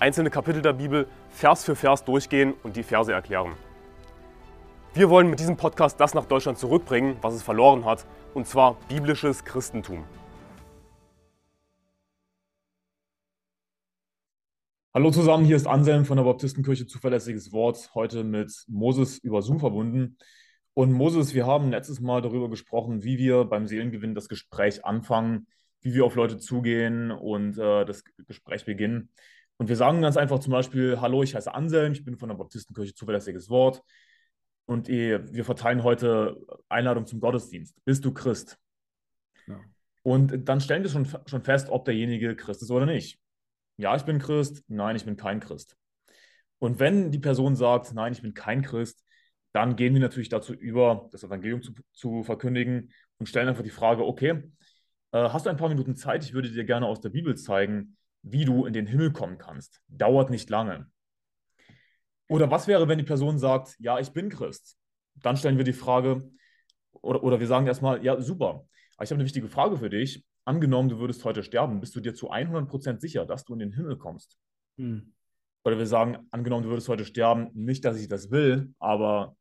einzelne Kapitel der Bibel Vers für Vers durchgehen und die Verse erklären. Wir wollen mit diesem Podcast das nach Deutschland zurückbringen, was es verloren hat, und zwar biblisches Christentum. Hallo zusammen, hier ist Anselm von der Baptistenkirche Zuverlässiges Wort, heute mit Moses über Zoom verbunden. Und Moses, wir haben letztes Mal darüber gesprochen, wie wir beim Seelengewinn das Gespräch anfangen, wie wir auf Leute zugehen und äh, das Gespräch beginnen. Und wir sagen ganz einfach zum Beispiel, hallo, ich heiße Anselm, ich bin von der Baptistenkirche Zuverlässiges Wort. Und wir verteilen heute Einladung zum Gottesdienst. Bist du Christ? Ja. Und dann stellen wir schon, schon fest, ob derjenige Christ ist oder nicht. Ja, ich bin Christ. Nein, ich bin kein Christ. Und wenn die Person sagt, nein, ich bin kein Christ, dann gehen wir natürlich dazu über, das Evangelium zu, zu verkündigen und stellen einfach die Frage, okay, äh, hast du ein paar Minuten Zeit? Ich würde dir gerne aus der Bibel zeigen, wie du in den Himmel kommen kannst. Dauert nicht lange. Oder was wäre, wenn die Person sagt, ja, ich bin Christ? Dann stellen wir die Frage, oder, oder wir sagen erstmal, ja, super, aber ich habe eine wichtige Frage für dich. Angenommen, du würdest heute sterben, bist du dir zu 100% sicher, dass du in den Himmel kommst? Hm. Oder wir sagen, angenommen, du würdest heute sterben, nicht, dass ich das will, aber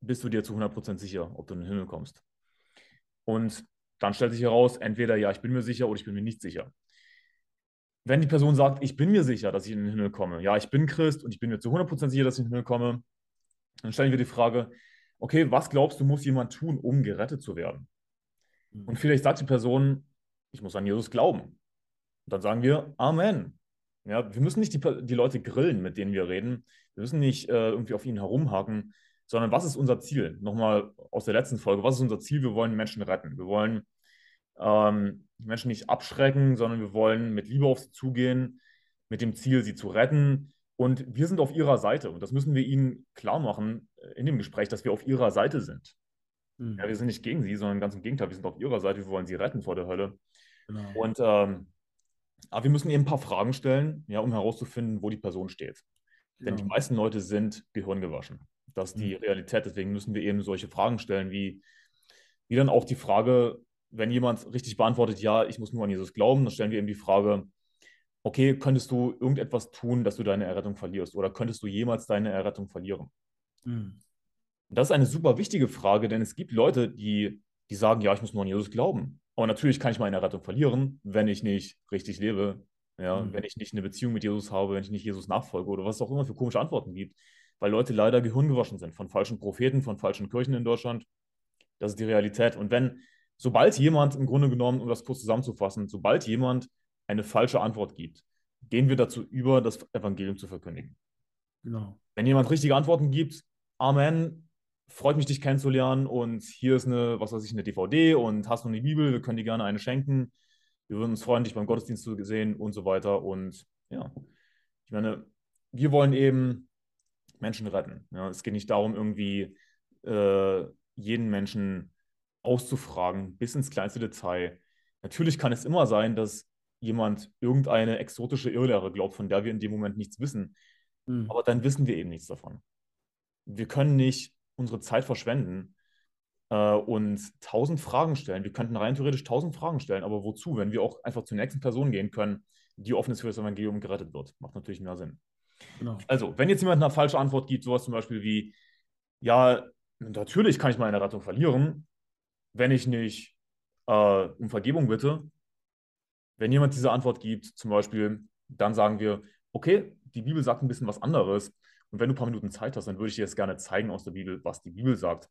bist du dir zu 100% sicher, ob du in den Himmel kommst? Und dann stellt sich heraus, entweder ja, ich bin mir sicher oder ich bin mir nicht sicher wenn die Person sagt, ich bin mir sicher, dass ich in den Himmel komme, ja, ich bin Christ und ich bin mir zu 100% sicher, dass ich in den Himmel komme, dann stellen wir die Frage, okay, was glaubst du, muss jemand tun, um gerettet zu werden? Mhm. Und vielleicht sagt die Person, ich muss an Jesus glauben. Und dann sagen wir, Amen. Ja, wir müssen nicht die, die Leute grillen, mit denen wir reden. Wir müssen nicht äh, irgendwie auf ihnen herumhaken, sondern was ist unser Ziel? Nochmal aus der letzten Folge, was ist unser Ziel? Wir wollen Menschen retten. Wir wollen ähm, die Menschen nicht abschrecken, sondern wir wollen mit Liebe auf sie zugehen, mit dem Ziel, sie zu retten. Und wir sind auf ihrer Seite. Und das müssen wir ihnen klar machen äh, in dem Gespräch, dass wir auf ihrer Seite sind. Mhm. Ja, wir sind nicht gegen sie, sondern ganz im Gegenteil, wir sind auf ihrer Seite, wir wollen sie retten vor der Hölle. Genau. Und ähm, aber wir müssen eben ein paar Fragen stellen, ja, um herauszufinden, wo die Person steht. Denn die genau. meisten Leute sind gehirngewaschen. Das ist die Realität. Deswegen müssen wir eben solche Fragen stellen, wie, wie dann auch die Frage, wenn jemand richtig beantwortet, ja, ich muss nur an Jesus glauben, dann stellen wir ihm die Frage, okay, könntest du irgendetwas tun, dass du deine Errettung verlierst? Oder könntest du jemals deine Errettung verlieren? Mhm. Das ist eine super wichtige Frage, denn es gibt Leute, die, die sagen, ja, ich muss nur an Jesus glauben. Aber natürlich kann ich meine Errettung verlieren, wenn ich nicht richtig lebe, ja, mhm. wenn ich nicht eine Beziehung mit Jesus habe, wenn ich nicht Jesus nachfolge oder was es auch immer für komische Antworten gibt. Weil Leute leider gehirngewaschen sind von falschen Propheten, von falschen Kirchen in Deutschland. Das ist die Realität. Und wenn sobald jemand im Grunde genommen, um das kurz zusammenzufassen, sobald jemand eine falsche Antwort gibt, gehen wir dazu über, das Evangelium zu verkündigen. Genau. Wenn jemand richtige Antworten gibt, Amen, freut mich, dich kennenzulernen und hier ist eine, was weiß ich, eine DVD und hast du eine Bibel, wir können dir gerne eine schenken. Wir würden uns freuen, dich beim Gottesdienst zu sehen und so weiter. Und ja, ich meine, wir wollen eben Menschen retten. Ja, es geht nicht darum, irgendwie äh, jeden Menschen auszufragen, bis ins kleinste Detail. Natürlich kann es immer sein, dass jemand irgendeine exotische Irrlehre glaubt, von der wir in dem Moment nichts wissen. Mhm. Aber dann wissen wir eben nichts davon. Wir können nicht unsere Zeit verschwenden äh, und tausend Fragen stellen. Wir könnten rein theoretisch tausend Fragen stellen, aber wozu, wenn wir auch einfach zur nächsten Person gehen können, die offen ist für das Evangelium gerettet wird? Macht natürlich mehr Sinn. Genau. Also, wenn jetzt jemand eine falsche Antwort gibt, sowas zum Beispiel wie, ja, natürlich kann ich meine Rettung verlieren, wenn ich nicht äh, um Vergebung bitte, wenn jemand diese Antwort gibt, zum Beispiel, dann sagen wir, okay, die Bibel sagt ein bisschen was anderes. Und wenn du ein paar Minuten Zeit hast, dann würde ich dir jetzt gerne zeigen aus der Bibel, was die Bibel sagt.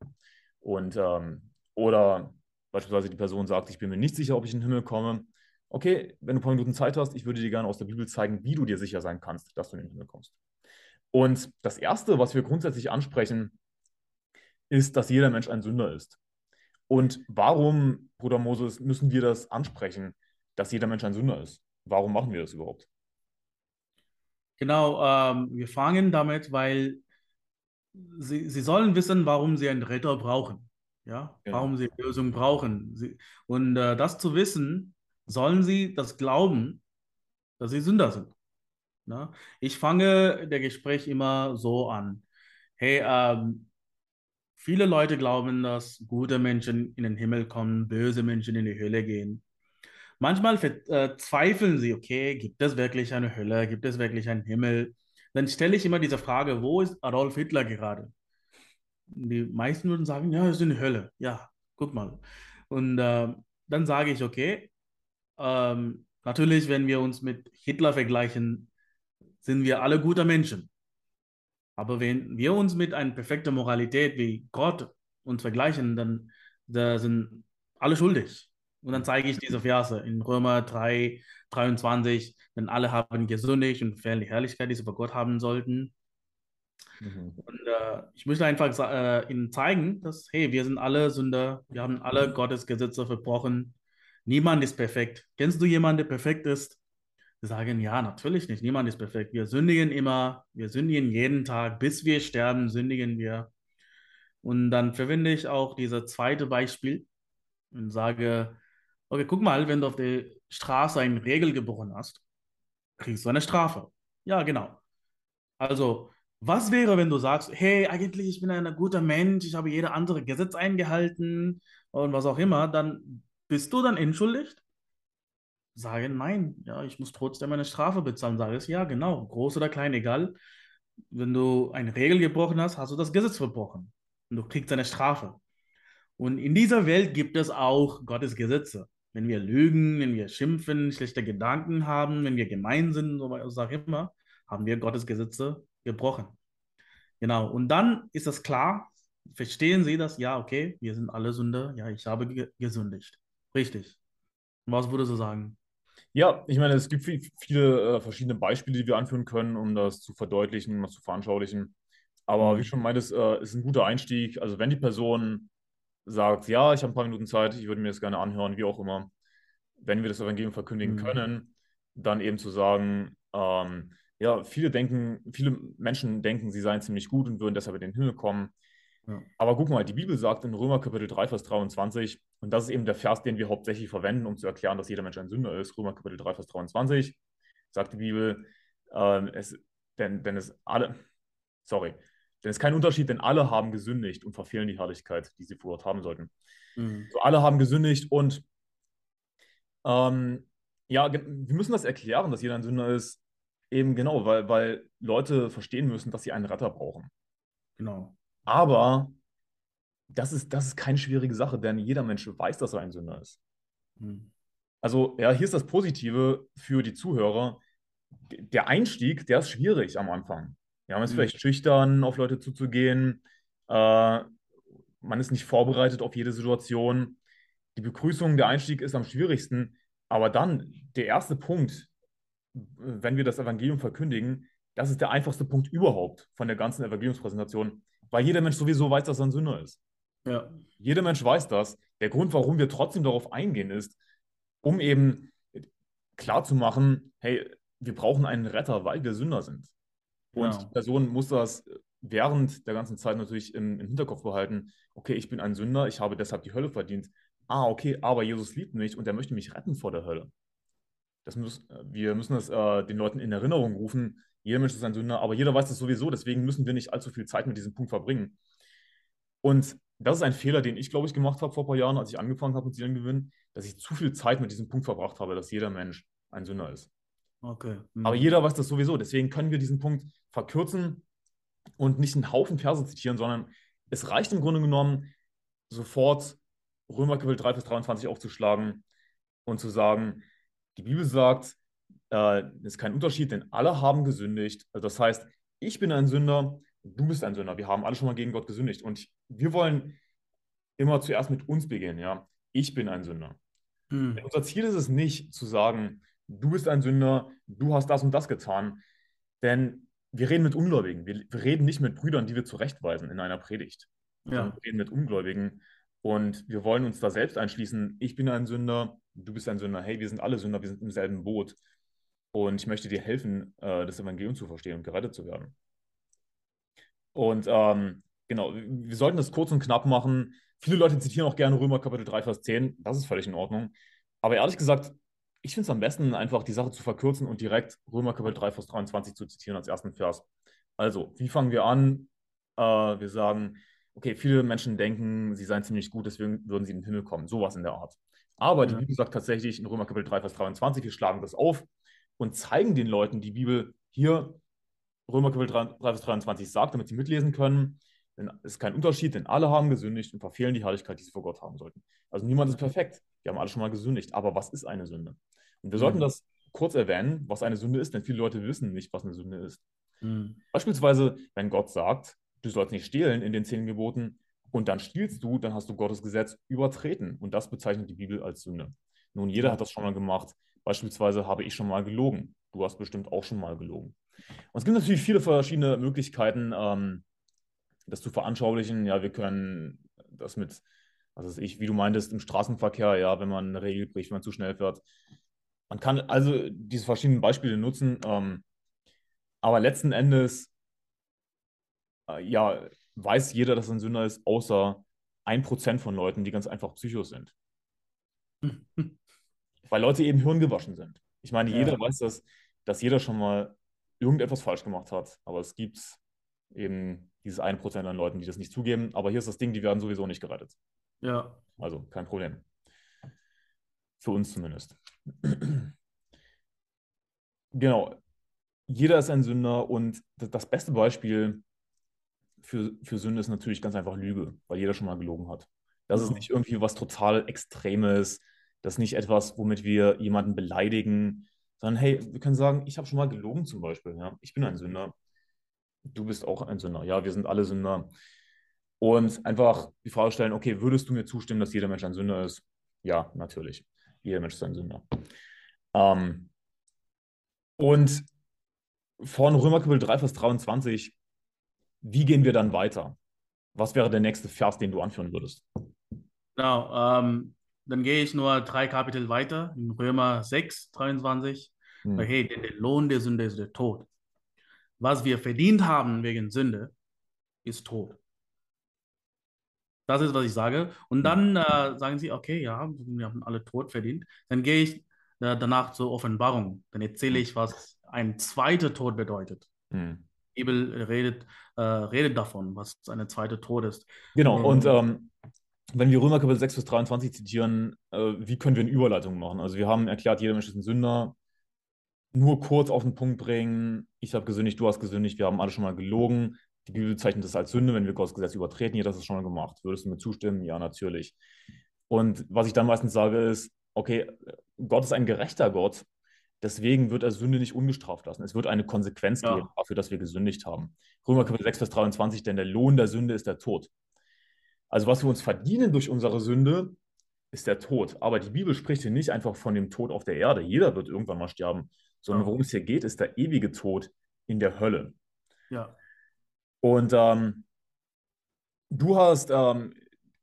Und ähm, oder beispielsweise die Person sagt, ich bin mir nicht sicher, ob ich in den Himmel komme. Okay, wenn du ein paar Minuten Zeit hast, ich würde dir gerne aus der Bibel zeigen, wie du dir sicher sein kannst, dass du in den Himmel kommst. Und das Erste, was wir grundsätzlich ansprechen, ist, dass jeder Mensch ein Sünder ist. Und warum, Bruder Moses, müssen wir das ansprechen, dass jeder Mensch ein Sünder ist? Warum machen wir das überhaupt? Genau, ähm, wir fangen damit, weil sie, sie sollen wissen, warum sie einen Retter brauchen. Ja, Genau. warum sie Lösung brauchen. Sie, und äh, das zu wissen, sollen sie das glauben, dass sie Sünder sind. Ne? Ich fange der Gespräch immer so an. Hey, ähm, viele Leute glauben, dass gute Menschen in den Himmel kommen, böse Menschen in die Hölle gehen. Manchmal äh, zweifeln sie, okay, gibt es wirklich eine Hölle, gibt es wirklich einen Himmel? Dann stelle ich immer diese Frage, wo ist Adolf Hitler gerade? Die meisten würden sagen, ja, es ist eine Hölle. Ja, guck mal. Und äh, dann sage ich, okay, ähm, natürlich, wenn wir uns mit Hitler vergleichen, sind wir alle gute Menschen. Aber wenn wir uns mit einer perfekten Moralität wie Gott uns vergleichen, dann da sind alle schuldig. Und dann zeige ich diese Verse in Römer 3, 23, denn alle haben gesündigt und fehlen die Herrlichkeit, die sie bei Gott haben sollten. Mhm. Und äh, ich möchte einfach äh, ihnen zeigen, dass, hey, wir sind alle Sünder, wir haben alle Gottes Gesetze verbrochen. Niemand ist perfekt. Kennst du jemanden, der perfekt ist? Sagen, ja, natürlich nicht. Niemand ist perfekt. Wir sündigen immer, wir sündigen jeden Tag, bis wir sterben, sündigen wir. Und dann verwende ich auch dieses zweite Beispiel und sage, okay, guck mal, wenn du auf der Straße eine Regel gebrochen hast, kriegst du eine Strafe. Ja, genau. Also, was wäre, wenn du sagst, hey, eigentlich, ich bin ein guter Mensch, ich habe jede andere Gesetz eingehalten und was auch immer, dann bist du dann entschuldigt? Sagen, nein, ja, ich muss trotzdem eine Strafe bezahlen. Sage es, ja, genau, groß oder klein, egal. Wenn du eine Regel gebrochen hast, hast du das Gesetz verbrochen. Und du kriegst eine Strafe. Und in dieser Welt gibt es auch Gottes Gesetze. Wenn wir lügen, wenn wir schimpfen, schlechte Gedanken haben, wenn wir gemein sind, so sag immer, haben wir Gottes Gesetze gebrochen. Genau. Und dann ist das klar, verstehen Sie das? Ja, okay, wir sind alle Sünder. Ja, ich habe ge gesündigt. Richtig. Was würdest du sagen? Ja, ich meine, es gibt viel, viele äh, verschiedene Beispiele, die wir anführen können, um das zu verdeutlichen, zu veranschaulichen. Aber mhm. wie schon meintest, äh, ist ein guter Einstieg. Also wenn die Person sagt, ja, ich habe ein paar Minuten Zeit, ich würde mir das gerne anhören, wie auch immer, wenn wir das Evangelium verkündigen mhm. können, dann eben zu sagen, ähm, ja, viele denken, viele Menschen denken, sie seien ziemlich gut und würden deshalb in den Himmel kommen. Ja. Aber guck mal, die Bibel sagt in Römer Kapitel 3, Vers 23, und das ist eben der Vers, den wir hauptsächlich verwenden, um zu erklären, dass jeder Mensch ein Sünder ist. Römer Kapitel 3, Vers 23, sagt die Bibel, äh, es, denn, denn es alle, sorry, denn es ist kein Unterschied, denn alle haben gesündigt und verfehlen die Herrlichkeit, die sie vor Gott haben sollten. Mhm. So, alle haben gesündigt und ähm, ja, wir müssen das erklären, dass jeder ein Sünder ist, eben genau, weil, weil Leute verstehen müssen, dass sie einen Retter brauchen. Genau. Aber das ist, das ist keine schwierige Sache, denn jeder Mensch weiß, dass er ein Sünder ist. Hm. Also, ja, hier ist das Positive für die Zuhörer. Der Einstieg, der ist schwierig am Anfang. Ja, man ist hm. vielleicht schüchtern, auf Leute zuzugehen. Äh, man ist nicht vorbereitet auf jede Situation. Die Begrüßung, der Einstieg ist am schwierigsten. Aber dann, der erste Punkt, wenn wir das Evangelium verkündigen, das ist der einfachste Punkt überhaupt von der ganzen Evangeliumspräsentation. Weil jeder Mensch sowieso weiß, dass er ein Sünder ist. Ja. Jeder Mensch weiß das. Der Grund, warum wir trotzdem darauf eingehen, ist, um eben klarzumachen, hey, wir brauchen einen Retter, weil wir Sünder sind. Und ja. die Person muss das während der ganzen Zeit natürlich im, im, Hinterkopf behalten, okay, ich bin ein Sünder, ich habe deshalb die Hölle verdient. Ah, okay, aber Jesus liebt mich und er möchte mich retten vor der Hölle. Das muss, wir müssen das äh, den Leuten in Erinnerung rufen, jeder Mensch ist ein Sünder, aber jeder weiß das sowieso, deswegen müssen wir nicht allzu viel Zeit mit diesem Punkt verbringen. Und das ist ein Fehler, den ich, glaube ich, gemacht habe vor ein paar Jahren, als ich angefangen habe mit Seelengewinn, dass ich zu viel Zeit mit diesem Punkt verbracht habe, dass jeder Mensch ein Sünder ist. Okay. Mhm. Aber jeder weiß das sowieso. Deswegen können wir diesen Punkt verkürzen und nicht einen Haufen Verse zitieren, sondern es reicht im Grunde genommen, sofort Römer Kapitel 3 bis 23 aufzuschlagen und zu sagen, die Bibel sagt, äh, ist kein Unterschied, denn alle haben gesündigt. Also das heißt, ich bin ein Sünder, du bist ein Sünder. Wir haben alle schon mal gegen Gott gesündigt. Und wir wollen immer zuerst mit uns beginnen, ja. Ich bin ein Sünder. Hm. Unser Ziel ist es nicht zu sagen, du bist ein Sünder, du hast das und das getan. Denn wir reden mit Ungläubigen. Wir, wir reden nicht mit Brüdern, die wir zurechtweisen in einer Predigt. Ja. Wir reden mit Ungläubigen. Und wir wollen uns da selbst einschließen. Ich bin ein Sünder, du bist ein Sünder. Hey, wir sind alle Sünder, wir sind im selben Boot. Und ich möchte dir helfen, äh, das Evangelium zu verstehen und gerettet zu werden. Und ähm, genau, wir sollten das kurz und knapp machen. Viele Leute zitieren auch gerne Römer Kapitel 3, Vers 10. Das ist völlig in Ordnung. Aber ehrlich gesagt, ich finde es am besten, einfach die Sache zu verkürzen und direkt Römer Kapitel 3, Vers 23 zu zitieren als ersten Vers. Also, wie fangen wir an? Äh, wir sagen, okay, viele Menschen denken, sie seien ziemlich gut, deswegen würden sie in den Himmel kommen. Sowas in der Art. Aber die. Bibel sagt tatsächlich in Römer Kapitel 3, Vers 23, wir schlagen das auf und zeigen den Leuten die Bibel hier, Römer Kapitel 3, 3 Vers 23 sagt, damit sie mitlesen können. Denn es ist kein Unterschied, denn alle haben gesündigt und verfehlen die Herrlichkeit, die sie vor Gott haben sollten. Also niemand ist perfekt. Wir haben alle schon mal gesündigt. Aber was ist eine Sünde? Und wir sollten Mhm. das kurz erwähnen, was eine Sünde ist, denn viele Leute wissen nicht, was eine Sünde ist. Mhm. Beispielsweise, wenn Gott sagt, du sollst nicht stehlen in den zehn Geboten und dann stiehlst du, dann hast du Gottes Gesetz übertreten. Und das bezeichnet die Bibel als Sünde. Nun, jeder hat das schon mal gemacht. Beispielsweise habe ich schon mal gelogen. Du hast bestimmt auch schon mal gelogen. Und es gibt natürlich viele verschiedene Möglichkeiten, ähm, das zu veranschaulichen. Ja, wir können das mit, was weiß ich, wie du meintest, im Straßenverkehr, ja, wenn man eine Regel bricht, wenn man zu schnell fährt. Man kann also diese verschiedenen Beispiele nutzen, ähm, aber letzten Endes, äh, ja, weiß jeder, dass er ein Sünder ist, außer ein Prozent von Leuten, die ganz einfach Psychos sind. Weil Leute eben hirngewaschen sind. Ich meine, jeder Ja. weiß, dass, dass jeder schon mal irgendetwas falsch gemacht hat, aber es gibt eben dieses 1% an Leuten, die das nicht zugeben. Aber hier ist das Ding, die werden sowieso nicht gerettet. Ja. Also kein Problem. Für uns zumindest. Genau. Jeder ist ein Sünder und das beste Beispiel für, für Sünde ist natürlich ganz einfach Lüge, weil jeder schon mal gelogen hat. Das ist nicht irgendwie was total Extremes, das ist nicht etwas, womit wir jemanden beleidigen, sondern hey, wir können sagen, ich habe schon mal gelogen zum Beispiel. Ja? Ich bin ein Sünder. Du bist auch ein Sünder. Ja, wir sind alle Sünder. Und einfach die Frage stellen, okay, würdest du mir zustimmen, dass jeder Mensch ein Sünder ist? Ja, natürlich. Jeder Mensch ist ein Sünder. Ähm, und von Römer Kapitel 3, Vers 23, wie gehen wir dann weiter? Was wäre der nächste Vers, den du anführen würdest? Genau, ähm, dann gehe ich nur drei Kapitel weiter, in Römer 6, 23. Hm. Hey, denn der Lohn der Sünde ist der Tod. Was wir verdient haben wegen Sünde, ist Tod. Das ist, was ich sage. Und dann äh, sagen sie, okay, ja, wir haben alle Tod verdient. Dann gehe ich äh, danach zur Offenbarung. Dann erzähle ich, was ein zweiter Tod bedeutet. Hm. Die Bibel redet, äh, redet davon, was eine zweite Tod ist. Genau, Ähm, und ähm, wenn wir Römer Kapitel 6 bis 23 zitieren, äh, wie können wir eine Überleitung machen? Also wir haben erklärt, jeder Mensch ist ein Sünder. Nur kurz auf den Punkt bringen, ich habe gesündigt, du hast gesündigt, wir haben alle schon mal gelogen. Die Bibel bezeichnet das als Sünde, wenn wir Gottes Gesetz übertreten. Jeder hat das schon mal gemacht. Würdest du mir zustimmen? Ja, natürlich. Und was ich dann meistens sage ist, okay, Gott ist ein gerechter Gott, deswegen wird er Sünde nicht ungestraft lassen. Es wird eine Konsequenz Ja. geben dafür, dass wir gesündigt haben. Römer Kapitel 6, Vers 23, denn der Lohn der Sünde ist der Tod. Also was wir uns verdienen durch unsere Sünde, ist der Tod. Aber die Bibel spricht hier nicht einfach von dem Tod auf der Erde. Jeder wird irgendwann mal sterben, sondern worum es hier geht, ist der ewige Tod in der Hölle. Ja, Und ähm, du hast ähm,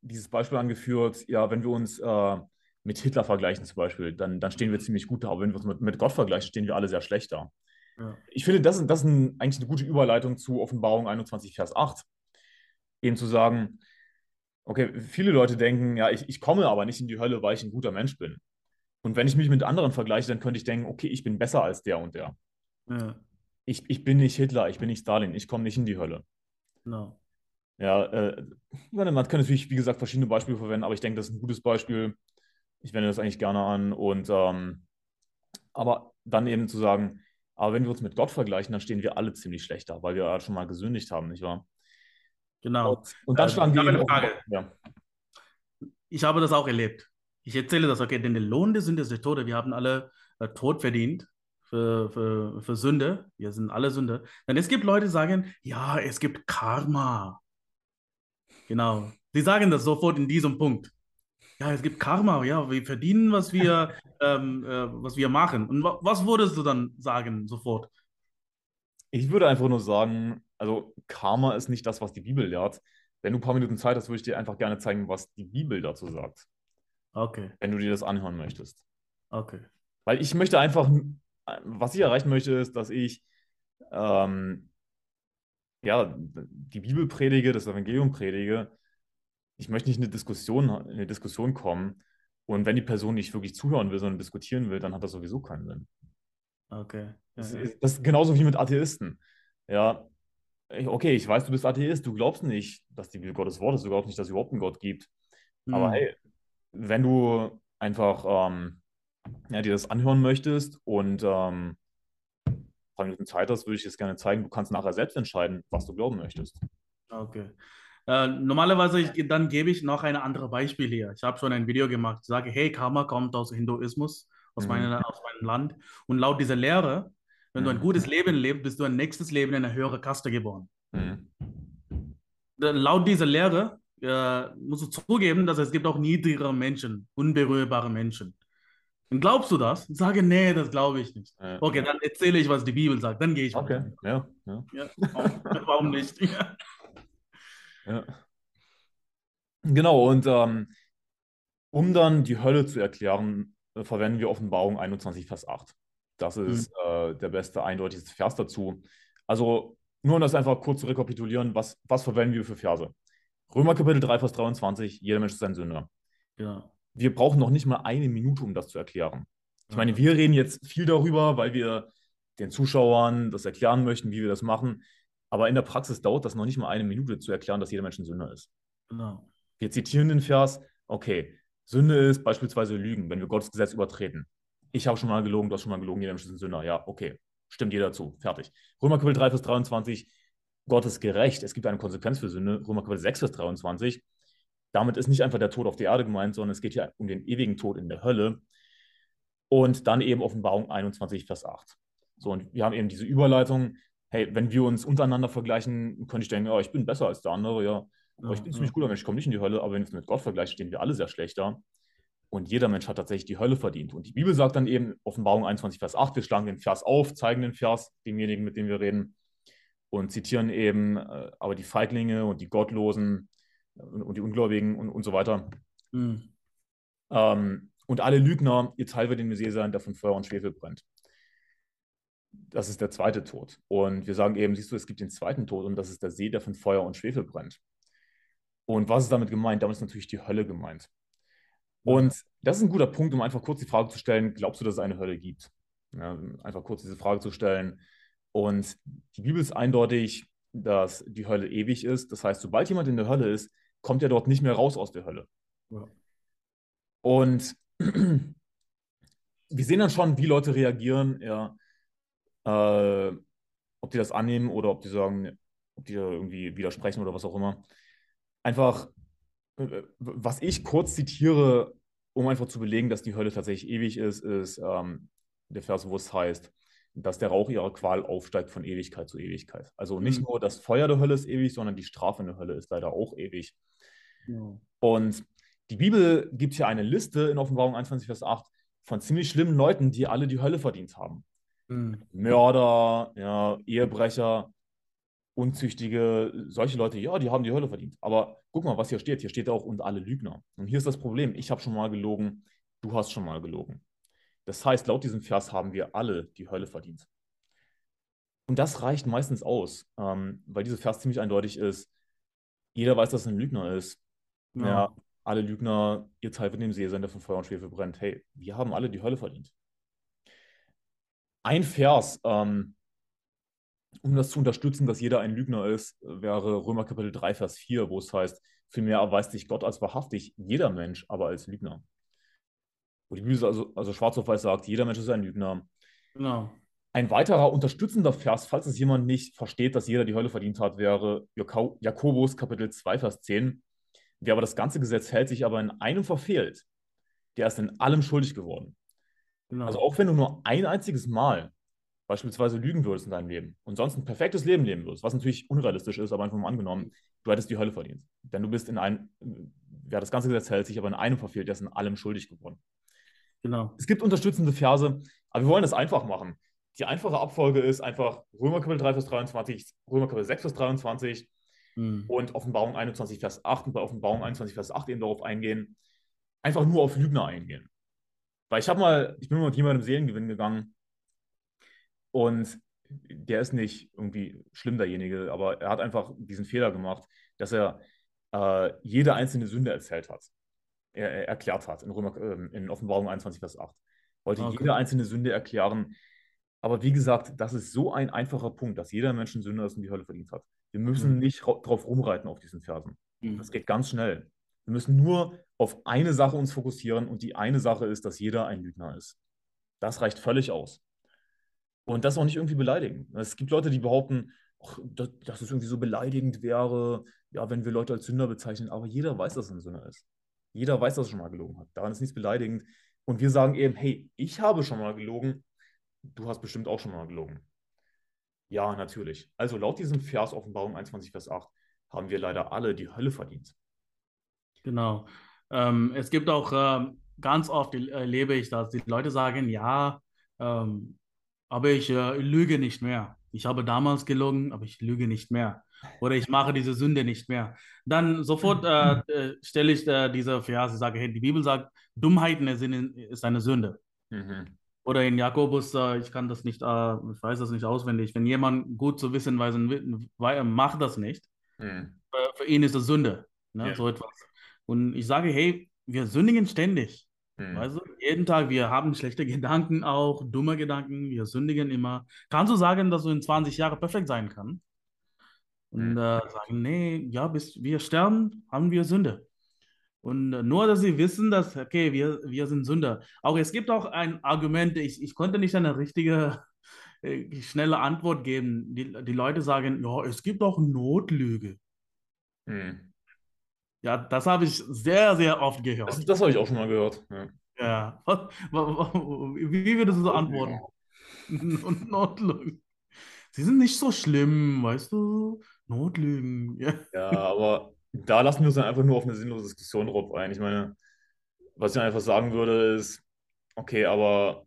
dieses Beispiel angeführt, ja, wenn wir uns äh, mit Hitler vergleichen zum Beispiel, dann, dann stehen wir ziemlich gut da, aber wenn wir uns mit, mit Gott vergleichen, stehen wir alle sehr schlecht da. ja, Ich finde, das, ist- das ist ein, eigentlich eine gute Überleitung zu Offenbarung 21, Vers 8. Eben zu sagen, okay, viele Leute denken, ja, ich, ich komme aber nicht in die Hölle, weil ich ein guter Mensch bin. Und wenn ich mich mit anderen vergleiche, dann könnte ich denken, okay, ich bin besser als der und der. ja, Ich, ich bin nicht Hitler, ich bin nicht Stalin, ich komme nicht in die Hölle. genau. Ja, äh, man kann natürlich, wie gesagt, verschiedene Beispiele verwenden, aber ich denke, das ist ein gutes Beispiel. Ich wende das eigentlich gerne an. Und ähm, aber dann eben zu sagen, aber wenn wir uns mit Gott vergleichen, dann stehen wir alle ziemlich schlecht da, weil wir ja schon mal gesündigt haben, nicht wahr? Genau. Und, dann Äh, schlagen ich wir habe eben eine auf- Frage. Ja. Ich habe das auch erlebt. Ich erzähle das, okay, denn der Lohn der Sünde ist der Tod. Wir haben alle äh, Tod verdient für, für, für Sünde. Wir sind alle Sünde. Denn es gibt Leute, die sagen, ja, es gibt Karma. Genau. Sie sagen das sofort in diesem Punkt. Ja, es gibt Karma, ja, wir verdienen, was wir, ähm, äh, was wir machen. Und wa was würdest du dann sagen sofort? Ich würde einfach nur sagen, also Karma ist nicht das, was die Bibel lehrt. Wenn du ein paar Minuten Zeit hast, würde ich dir einfach gerne zeigen, was die Bibel dazu sagt, Okay, wenn du dir das anhören möchtest. okay. Weil ich möchte einfach was ich erreichen möchte, ist, dass ich ähm, ja, die Bibel predige, das Evangelium predige. Ich möchte nicht in eine Diskussion, in eine Diskussion kommen. Und wenn die Person nicht wirklich zuhören will, sondern diskutieren will, dann hat das sowieso keinen Sinn. Okay. Das ist, das ist genauso wie mit Atheisten. Ja, okay, ich weiß, du bist Atheist, du glaubst nicht, dass die Bibel Gottes Wort ist, du glaubst nicht, dass es überhaupt einen Gott gibt. Aber Hm. hey, wenn du einfach ähm, ja, dir das anhören möchtest und ähm, ein paar Minuten Zeit hast, würde ich dir das gerne zeigen. Du kannst nachher selbst entscheiden, was du glauben möchtest. Okay. Äh, normalerweise, ich, dann gebe ich noch ein anderes Beispiel hier. Ich habe schon ein Video gemacht. Ich sage, hey, Karma kommt aus Hinduismus, aus, Mhm. meiner, aus meinem Land. Und laut dieser Lehre, wenn du ein gutes Leben lebst, bist du ein nächstes Leben in eine höhere Kaste geboren. Mhm. Laut dieser Lehre äh, musst du zugeben, dass es gibt auch niedrigere Menschen, unberührbare Menschen. Und glaubst du das? Sage, nee, das glaube ich nicht. Ja. Okay, dann erzähle ich, was die Bibel sagt. Dann gehe ich Okay, weiter. ja, ja, Ja, warum, nicht? Ja. ja. Genau, und ähm, um dann die Hölle zu erklären, äh, verwenden wir Offenbarung 21, Vers 8. Das ist äh, der beste, eindeutigste Vers dazu. Also, nur um das einfach kurz zu rekapitulieren, was, was verwenden wir für Verse? Römer Kapitel 3, Vers 23, jeder Mensch ist ein Sünder. Ja. Wir brauchen noch nicht mal eine Minute, um das zu erklären. Ich meine, wir reden jetzt viel darüber, weil wir den Zuschauern das erklären möchten, wie wir das machen. Aber in der Praxis dauert das noch nicht mal eine Minute zu erklären, dass jeder Mensch ein Sünder ist. Genau. Wir zitieren den Vers, okay, Sünde ist beispielsweise Lügen, wenn wir Gottes Gesetz übertreten. Ich habe schon mal gelogen, du hast schon mal gelogen, jeder Mensch ist ein Sünder. Ja, okay, stimmt jeder zu, fertig. Römer Kapitel 3, Vers 23, Gott ist gerecht, es gibt eine Konsequenz für Sünde. Römer Kapitel 6, Vers 23, damit ist nicht einfach der Tod auf der Erde gemeint, sondern es geht hier um den ewigen Tod in der Hölle. Und dann eben Offenbarung 21, Vers 8. So, und wir haben eben diese Überleitung, hey, wenn wir uns untereinander vergleichen, könnte ich denken, ja, ich bin besser als der andere, ja, aber ich bin ein ziemlich guter Mensch, ich komme nicht in die Hölle, aber wenn ich es mit Gott vergleiche, stehen wir alle sehr schlecht da. Und jeder Mensch hat tatsächlich die Hölle verdient. Und die Bibel sagt dann eben, Offenbarung 21, Vers 8, wir schlagen den Vers auf, zeigen den Vers demjenigen, mit dem wir reden, und zitieren eben, äh, aber die Feiglinge und die Gottlosen und, und die Ungläubigen und, und so weiter. Hm. Ähm, und alle Lügner, ihr Teil wird in mir See sein, der von Feuer und Schwefel brennt. Das ist der zweite Tod. Und wir sagen eben, siehst du, es gibt den zweiten Tod und das ist der See, der von Feuer und Schwefel brennt. Und was ist damit gemeint? Damit ist natürlich die Hölle gemeint. Und das ist ein guter Punkt, um einfach kurz die Frage zu stellen, glaubst du, dass es eine Hölle gibt? Ja, einfach kurz diese Frage zu stellen. Und die Bibel ist eindeutig, dass die Hölle ewig ist. Das heißt, sobald jemand in der Hölle ist, kommt er dort nicht mehr raus aus der Hölle. Ja. Und wir sehen dann schon, wie Leute reagieren, ja, äh, ob die das annehmen oder ob die sagen, ob die da irgendwie widersprechen oder was auch immer. Einfach, was ich kurz zitiere, um einfach zu belegen, dass die Hölle tatsächlich ewig ist, ist ähm, der Vers, wo es heißt, dass der Rauch ihrer Qual aufsteigt von Ewigkeit zu Ewigkeit. Also nicht Mhm. nur das Feuer der Hölle ist ewig, sondern die Strafe in der Hölle ist leider auch ewig. Ja. Und die Bibel gibt hier eine Liste in Offenbarung 21, Vers 8 von ziemlich schlimmen Leuten, die alle die Hölle verdient haben. Hm. Mörder, ja, Ehebrecher, Unzüchtige, solche Leute, ja, die haben die Hölle verdient. Aber guck mal, was hier steht. Hier steht auch und alle Lügner. Und hier ist das Problem. Ich habe schon mal gelogen, du hast schon mal gelogen. Das heißt, laut diesem Vers haben wir alle die Hölle verdient. Und das reicht meistens aus, ähm, weil dieser Vers ziemlich eindeutig ist. Jeder weiß, dass er ein Lügner ist. Ja, Ja. alle Lügner, ihr Teil wird in dem See sein, der von Feuer und Schwefel brennt. Hey, wir haben alle die Hölle verdient. Ein Vers, ähm, um das zu unterstützen, dass jeder ein Lügner ist, wäre Römer Kapitel 3, Vers 4, wo es heißt, vielmehr erweist sich Gott als wahrhaftig, jeder Mensch aber als Lügner. Wo die Bibel also, also schwarz auf weiß sagt, jeder Mensch ist ein Lügner. Genau. Ein weiterer unterstützender Vers, falls es jemand nicht versteht, dass jeder die Hölle verdient hat, wäre Jako- Jakobus Kapitel 2, Vers 10. Wer aber das ganze Gesetz hält, sich aber in einem verfehlt, der ist in allem schuldig geworden. Genau. Also auch wenn du nur ein einziges Mal beispielsweise lügen würdest in deinem Leben und sonst ein perfektes Leben leben würdest, was natürlich unrealistisch ist, aber einfach mal angenommen, du hättest die Hölle verdient. Denn du bist in einem, wer das ganze Gesetz hält, sich aber in einem verfehlt, der ist in allem schuldig geworden. genau. Es gibt unterstützende Verse, aber wir wollen das einfach machen. Die einfache Abfolge ist einfach Römer Kapitel 3, Vers 23, Römer Kapitel 6, Vers 23 Hm. und Offenbarung 21, Vers 8 und bei Offenbarung 21, Vers 8 eben darauf eingehen, einfach nur auf Lügner eingehen. Weil ich habe mal, ich bin mal mit jemandem Seelengewinn gegangen Und der ist nicht irgendwie schlimm, derjenige, aber er hat einfach diesen Fehler gemacht, dass er äh, jede einzelne Sünde erzählt hat. Er, er erklärt hat in, Römer, äh, in Offenbarung 21, Vers 8. Wollte Okay. jede einzelne Sünde erklären. Aber wie gesagt, das ist so ein einfacher Punkt, dass jeder Mensch ein Sünder ist und die Hölle verdient hat. Wir müssen Mhm. nicht ra- drauf rumreiten auf diesen Versen. Mhm. Das geht ganz schnell. Wir müssen nur auf eine Sache uns fokussieren und die eine Sache ist, dass jeder ein Lügner ist. Das reicht völlig aus. Und das auch nicht irgendwie beleidigen. Es gibt Leute, die behaupten, ach, dass, dass es irgendwie so beleidigend wäre, ja, wenn wir Leute als Sünder bezeichnen, aber jeder weiß, dass er ein Sünder ist. Jeder weiß, dass er schon mal gelogen hat. Daran ist nichts beleidigend. Und wir sagen eben, hey, ich habe schon mal gelogen, du hast bestimmt auch schon mal gelogen. Ja, natürlich. Also laut diesem Vers Offenbarung 21, Vers 8 haben wir leider alle die Hölle verdient. Genau. Ähm, es gibt auch ähm, ganz oft äh, erlebe ich, dass die Leute sagen, ja, ähm, aber ich äh, lüge nicht mehr. Ich habe damals gelogen, aber ich lüge nicht mehr. Oder ich mache diese Sünde nicht mehr. Dann sofort äh, äh, stelle ich äh, diese Verse, sage, hey, die Bibel sagt, Dummheiten sind- ist eine Sünde. Mhm. Oder in Jakobus, äh, ich kann das nicht, äh, ich weiß das nicht auswendig. Wenn jemand gut zu wissen weiß, macht das nicht, Mhm. für, für ihn ist es Sünde. Ne? Ja. So etwas. Und ich sage, hey, wir sündigen ständig. Mhm. Weißt du, jeden Tag, wir haben schlechte Gedanken auch, dumme Gedanken, wir sündigen immer. Kannst du sagen, dass du in 20 Jahren perfekt sein kannst? Und Mhm. äh, sagen, nee, ja, bis wir sterben, haben wir Sünde. Und äh, nur, dass sie wissen, dass, okay, wir, wir sind Sünder. Auch es gibt auch ein Argument, ich, ich konnte nicht eine richtige, äh, schnelle Antwort geben. Die, die Leute sagen, ja, es gibt auch Notlüge. Mhm. Ja, das habe ich sehr, sehr oft Das, gehört. das habe ich auch schon mal gehört. Ja. Ja. Wie würdest du so antworten? Und Notlügen. Sie sind nicht so schlimm, weißt du? Notlügen. Ja. Ja, aber da lassen wir uns dann einfach nur auf eine sinnlose Diskussion drauf ein. Ich meine, was ich einfach sagen würde, ist, okay, aber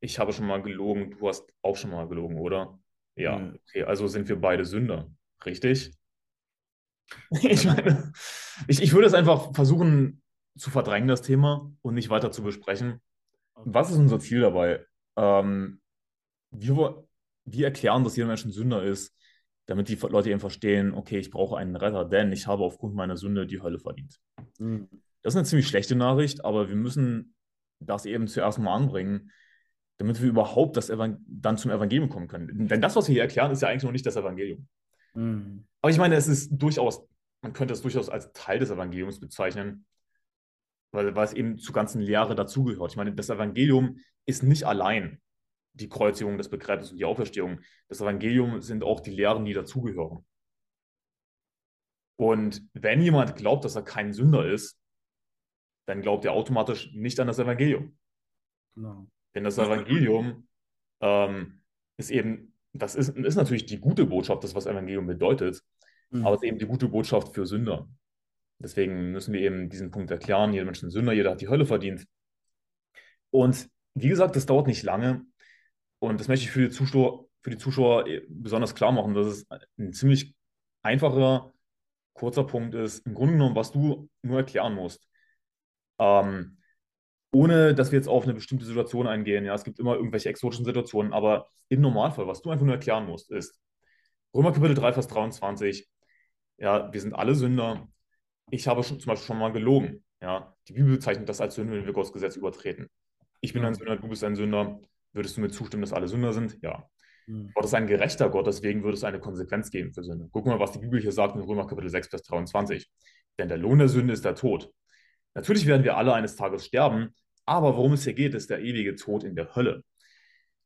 ich habe schon mal gelogen, du hast auch schon mal gelogen, oder? Ja, Ja. okay, also sind wir beide Sünder, richtig? Ich meine, ich, ich würde es einfach versuchen zu verdrängen, das Thema, und nicht weiter zu besprechen. Was ist unser Ziel dabei? Ähm, wir, wir erklären, dass jeder Mensch ein Sünder ist, damit die Leute eben verstehen, okay, ich brauche einen Retter, denn ich habe aufgrund meiner Sünde die Hölle verdient. Mhm. Das ist eine ziemlich schlechte Nachricht, aber wir müssen das eben zuerst mal anbringen, damit wir überhaupt das Evan dann zum Evangelium kommen können. Denn das, was wir hier erklären, ist ja eigentlich noch nicht das Evangelium. Mhm. Aber ich meine, es ist durchaus, man könnte es durchaus als Teil des Evangeliums bezeichnen, weil, weil es eben zur ganzen Lehre dazugehört. Ich meine, das Evangelium ist nicht allein die Kreuzigung, das Begräbnis und die Auferstehung. Das Evangelium sind auch die Lehren, die dazugehören. Und wenn jemand glaubt, dass er kein Sünder ist, dann glaubt er automatisch nicht an das Evangelium. Genau. Denn das Evangelium ähm, ist eben, das ist, ist natürlich die gute Botschaft, das was Evangelium bedeutet, Mhm. aber es ist eben die gute Botschaft für Sünder. Deswegen müssen wir eben diesen Punkt erklären. Jeder Mensch ist ein Sünder, jeder hat die Hölle verdient. Und wie gesagt, das dauert nicht lange. Und das möchte ich für die Zuschauer, für die Zuschauer eh besonders klar machen, dass es ein ziemlich einfacher, kurzer Punkt ist. Im Grunde genommen, was du nur erklären musst. Ähm, ohne dass wir jetzt auf eine bestimmte Situation eingehen. Ja, es gibt immer irgendwelche exotischen Situationen, aber im Normalfall, was du einfach nur erklären musst, ist Römer Kapitel 3, Vers 23. Ja, wir sind alle Sünder. Ich habe schon, zum Beispiel schon mal gelogen. Ja, die Bibel bezeichnet das als Sünde, wenn wir Gottes Gesetz übertreten. Ich bin ein Sünder, du bist ein Sünder. Würdest du mir zustimmen, dass alle Sünder sind? Ja. Mhm. Gott ist ein gerechter Gott, deswegen würde es eine Konsequenz geben für Sünde. Guck mal, was die Bibel hier sagt in Römer Kapitel 6, Vers 23. Denn der Lohn der Sünde ist der Tod. Natürlich werden wir alle eines Tages sterben, aber worum es hier geht, ist der ewige Tod in der Hölle.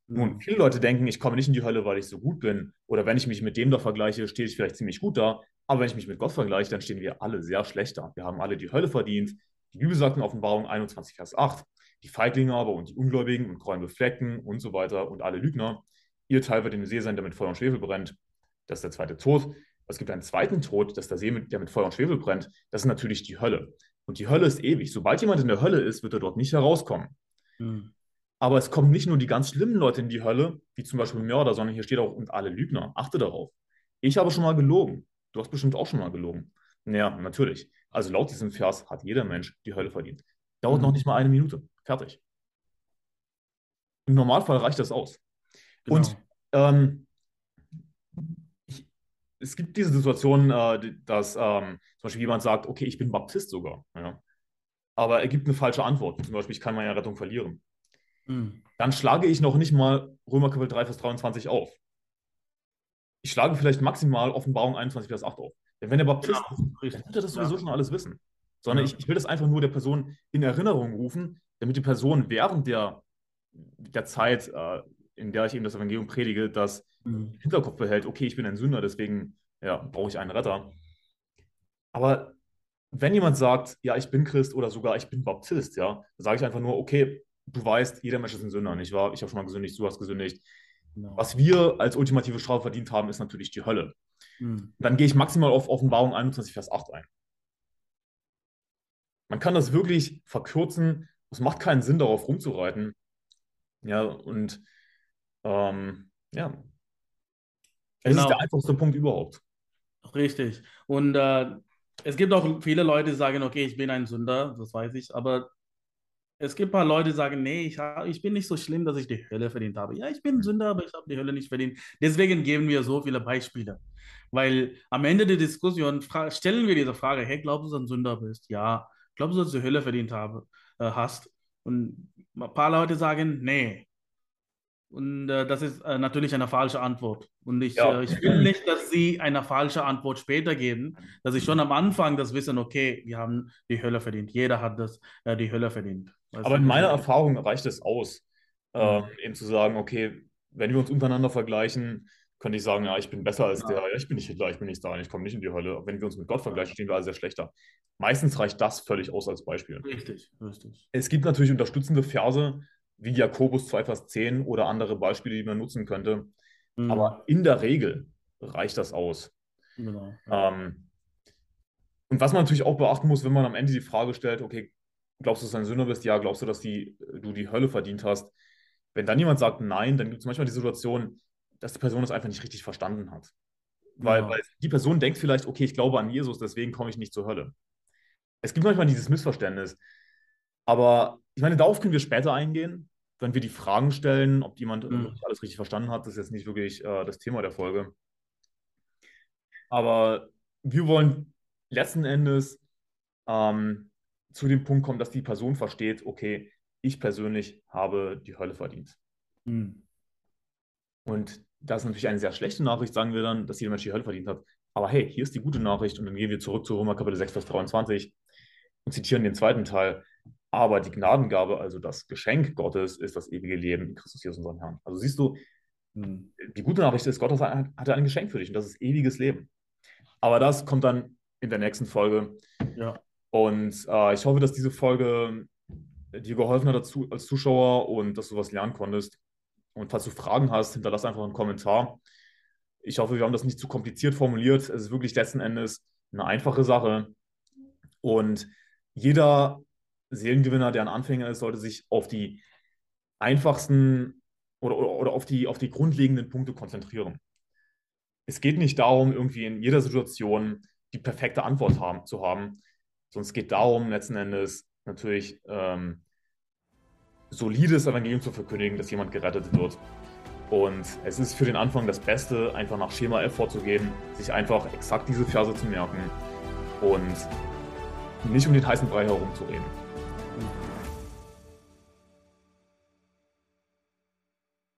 Nun, Mhm. viele Leute denken, ich komme nicht in die Hölle, weil ich so gut bin. Oder wenn ich mich mit dem da vergleiche, stehe ich vielleicht ziemlich gut da. Aber wenn ich mich mit Gott vergleiche, dann stehen wir alle sehr schlecht da. Wir haben alle die Hölle verdient. Die Bibel sagt in Offenbarung 21, Vers 8, die Feiglinge aber und die Ungläubigen und Gräuel befleckten und so weiter und alle Lügner, ihr Teil wird im See sein, der mit Feuer und Schwefel brennt. Das ist der zweite Tod. Es gibt einen zweiten Tod, das ist der See, mit- der mit Feuer und Schwefel brennt. Das ist natürlich die Hölle. Und die Hölle ist ewig. Sobald jemand in der Hölle ist, wird er dort nicht herauskommen. Mhm. Aber es kommen nicht nur die ganz schlimmen Leute in die Hölle, wie zum Beispiel Mörder, sondern hier steht auch und alle Lügner. Achte darauf. Ich habe schon mal gelogen. Du hast bestimmt auch schon mal gelogen. Ja, natürlich. Also laut diesem Vers hat jeder Mensch die Hölle verdient. Dauert Mhm. noch nicht mal eine Minute. Fertig. Im Normalfall reicht das aus. Genau. Und ähm, ich, es gibt diese Situation, äh, dass ähm, zum Beispiel jemand sagt, okay, ich bin Baptist sogar. Ja. Aber er gibt eine falsche Antwort. Zum Beispiel, ich kann meine Rettung verlieren. Mhm. Dann schlage ich noch nicht mal Römer Kapitel 3, Vers 23 auf. Ich schlage vielleicht maximal Offenbarung 21, Vers 8 auf. Denn wenn der Baptist genau, dann wird er das sowieso ja. schon alles wissen. Sondern ja. ich, ich will das einfach nur der Person in Erinnerung rufen, damit die Person während der, der Zeit, äh, in der ich eben das Evangelium predige, das mhm. im Hinterkopf behält, okay, ich bin ein Sünder, deswegen ja, brauche ich einen Retter. Aber wenn jemand sagt, ja, ich bin Christ oder sogar ich bin Baptist, ja, dann sage ich einfach nur, okay, du weißt, jeder Mensch ist ein Sünder, nicht wahr? Ich habe schon mal gesündigt, du hast gesündigt. Genau. Was wir als ultimative Strafe verdient haben, ist natürlich die Hölle. Mhm. Dann gehe ich maximal auf Offenbarung 21, Vers 8 ein. Man kann das wirklich verkürzen. Es macht keinen Sinn, darauf rumzureiten. Ja, und ähm, ja. Es genau. ist der einfachste Punkt überhaupt. Richtig. Und äh, es gibt auch viele Leute, die sagen, okay, ich bin ein Sünder, das weiß ich, aber es gibt ein paar Leute, die sagen, nee, ich, ich bin nicht so schlimm, dass ich die Hölle verdient habe. Ja, ich bin Sünder, aber ich habe die Hölle nicht verdient. Deswegen geben wir so viele Beispiele. Weil am Ende der Diskussion stellen wir diese Frage, hey, glaubst du, dass du ein Sünder bist? Ja. Glaubst du, dass du die Hölle verdient habe, äh, hast? Und ein paar Leute sagen, nee. Und äh, das ist äh, natürlich eine falsche Antwort. Und ich, ja. äh, ich will nicht, dass Sie eine falsche Antwort später geben, dass Sie schon am Anfang das wissen, okay, wir haben die Hölle verdient. Jeder hat das, äh, die Hölle verdient. Weißt Aber in meiner Erfahrung reicht es aus, ähm, eben zu sagen, okay, wenn wir uns untereinander vergleichen, könnte ich sagen, ja, ich bin besser als ja. der, ja, ich bin nicht Hitler, ich bin nicht da, ich komme nicht in die Hölle. Wenn wir uns mit Gott vergleichen, stehen wir alle sehr schlechter. Meistens reicht das völlig aus als Beispiel. Richtig, richtig. Es gibt natürlich unterstützende Verse, wie Jakobus 2, Vers 10 oder andere Beispiele, die man nutzen könnte. Mhm. Aber in der Regel reicht das aus. Genau. Ähm, und was man natürlich auch beachten muss, wenn man am Ende die Frage stellt, okay, glaubst du, dass du ein Sünder bist? Ja, glaubst du, dass die, du die Hölle verdient hast? Wenn dann jemand sagt nein, dann gibt es manchmal die Situation, dass die Person das einfach nicht richtig verstanden hat. Weil, ja. weil die Person denkt vielleicht, okay, ich glaube an Jesus, deswegen komme ich nicht zur Hölle. Es gibt manchmal dieses Missverständnis. Aber ich meine, darauf können wir später eingehen, wenn wir die Fragen stellen, ob jemand mhm. alles richtig verstanden hat. Das ist jetzt nicht wirklich äh, das Thema der Folge. Aber wir wollen letzten Endes ähm, zu dem Punkt kommen, dass die Person versteht, okay, ich persönlich habe die Hölle verdient. Mhm. Und das ist natürlich eine sehr schlechte Nachricht, sagen wir dann, dass jeder Mensch die Hölle verdient hat. Aber hey, hier ist die gute Nachricht und dann gehen wir zurück zu Römer Kapitel 6, Vers 23 und zitieren den zweiten Teil. Aber die Gnadengabe, also das Geschenk Gottes, ist das ewige Leben in Christus Jesus, unseren Herrn. Also siehst du, hm, die gute Nachricht ist, Gott hat ein Geschenk für dich und das ist ewiges Leben. Aber das kommt dann in der nächsten Folge. Ja. Und äh, ich hoffe, dass diese Folge dir geholfen hat als Zuschauer und dass du was lernen konntest. Und falls du Fragen hast, hinterlass einfach einen Kommentar. Ich hoffe, wir haben das nicht zu kompliziert formuliert. Es ist wirklich letzten Endes eine einfache Sache. Und jeder Seelengewinner, der ein Anfänger ist, sollte sich auf die einfachsten oder, oder, oder auf, die, auf die grundlegenden Punkte konzentrieren. Es geht nicht darum, irgendwie in jeder Situation die perfekte Antwort haben, zu haben, sondern es geht darum, letzten Endes natürlich ähm, solides Evangelium zu verkündigen, dass jemand gerettet wird. Und es ist für den Anfang das Beste, einfach nach Schema F vorzugehen, sich einfach exakt diese Verse zu merken und nicht um den heißen Brei herumzureden.